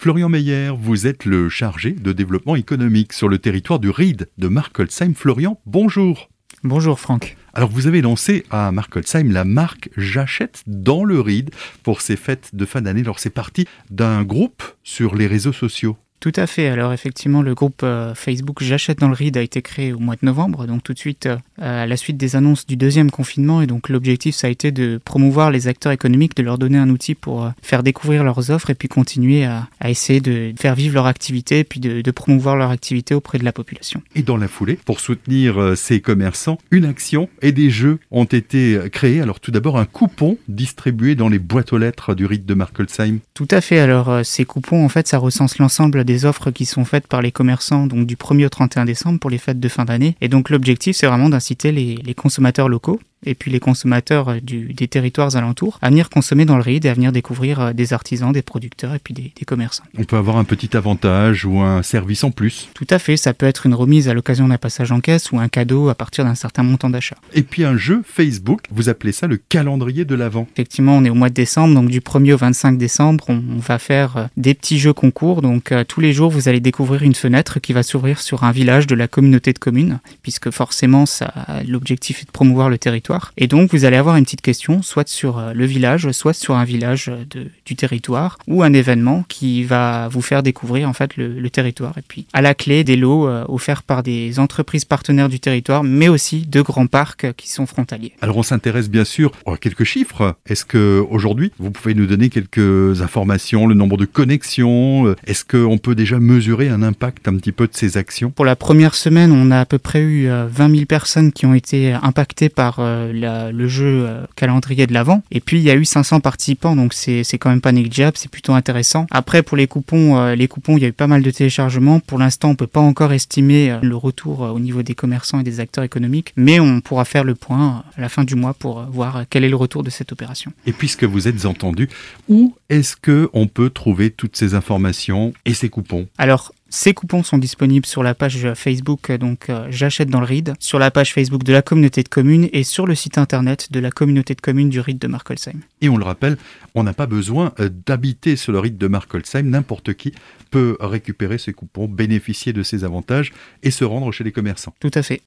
Florian Meyer, vous êtes le chargé de développement économique sur le territoire du RID de Markolsheim. Florian, bonjour. Bonjour Franck. Alors vous avez lancé à Markolsheim la marque J'achète dans le RID pour ces fêtes de fin d'année. Alors c'est parti d'un groupe sur les réseaux sociaux. Tout à fait. Alors effectivement, le groupe euh, Facebook J'achète dans le RID a été créé au mois de novembre, donc tout de suite euh, à la suite des annonces du deuxième confinement. Et donc l'objectif, ça a été de promouvoir les acteurs économiques, de leur donner un outil pour euh, faire découvrir leurs offres et puis continuer à, essayer de faire vivre leur activité et puis de, de, promouvoir leur activité auprès de la population. Et dans la foulée, pour soutenir ces commerçants, une action et des jeux ont été créés. Alors tout d'abord, un coupon distribué dans les boîtes aux lettres du RID de Markelsheim. Tout à fait. Alors ces coupons, en fait, ça recense l'ensemble des offres qui sont faites par les commerçants donc du 1er au 31 décembre pour les fêtes de fin d'année. Et donc l'objectif, c'est vraiment d'inciter les, les consommateurs locaux et puis les consommateurs euh, du, des territoires alentours à venir consommer dans le RID et à venir découvrir euh, des artisans, des producteurs et puis des, des, commerçants. On peut avoir un petit avantage ou un service en plus Tout à fait, ça peut être une remise à l'occasion d'un passage en caisse ou un cadeau à partir d'un certain montant d'achat. Et puis un jeu Facebook, vous appelez ça le calendrier de l'Avent Effectivement, on est au mois de décembre, donc du 1er au 25 décembre, on, on va faire euh, des petits jeux concours. Donc euh, tous les jours, vous allez découvrir une fenêtre qui va s'ouvrir sur un village de la communauté de communes, puisque forcément, l'objectif est de promouvoir le territoire. Et donc vous allez avoir une petite question, soit sur euh, le village, soit sur un village de, du territoire, ou un événement qui va vous faire découvrir en fait le, le territoire. Et puis à la clé, des lots euh, offerts par des entreprises partenaires du territoire, mais aussi de grands parcs qui sont frontaliers. Alors on s'intéresse bien sûr à quelques chiffres. Est-ce que aujourd'hui vous pouvez nous donner quelques informations, le nombre de connexions Est-ce qu'on peut déjà mesurer un impact un petit peu de ces actions? Pour la première semaine, on a à peu près eu 20 000 personnes qui ont été impactées par la, le jeu euh, calendrier de l'avant. Et puis il y a eu 500 participants, donc c'est quand même pas négligeable, c'est plutôt intéressant. Après pour les coupons, euh, les coupons, il y a eu pas mal de téléchargements. Pour l'instant, on peut pas encore estimer euh, le retour au niveau des commerçants et des acteurs économiques, mais on pourra faire le point à la fin du mois pour voir quel est le retour de cette opération. Et puisque vous êtes entendu, où est-ce que on peut trouver toutes ces informations et ces coupons? Alors ces coupons sont disponibles sur la page Facebook, donc euh, J'achète dans le RID, sur la page Facebook de la communauté de communes et sur le site internet de la communauté de communes du RID de Markolsheim. Et on le rappelle, on n'a pas besoin d'habiter sur le RID de Markolsheim. N'importe qui peut récupérer ces coupons, bénéficier de ces avantages et se rendre chez les commerçants. Tout à fait.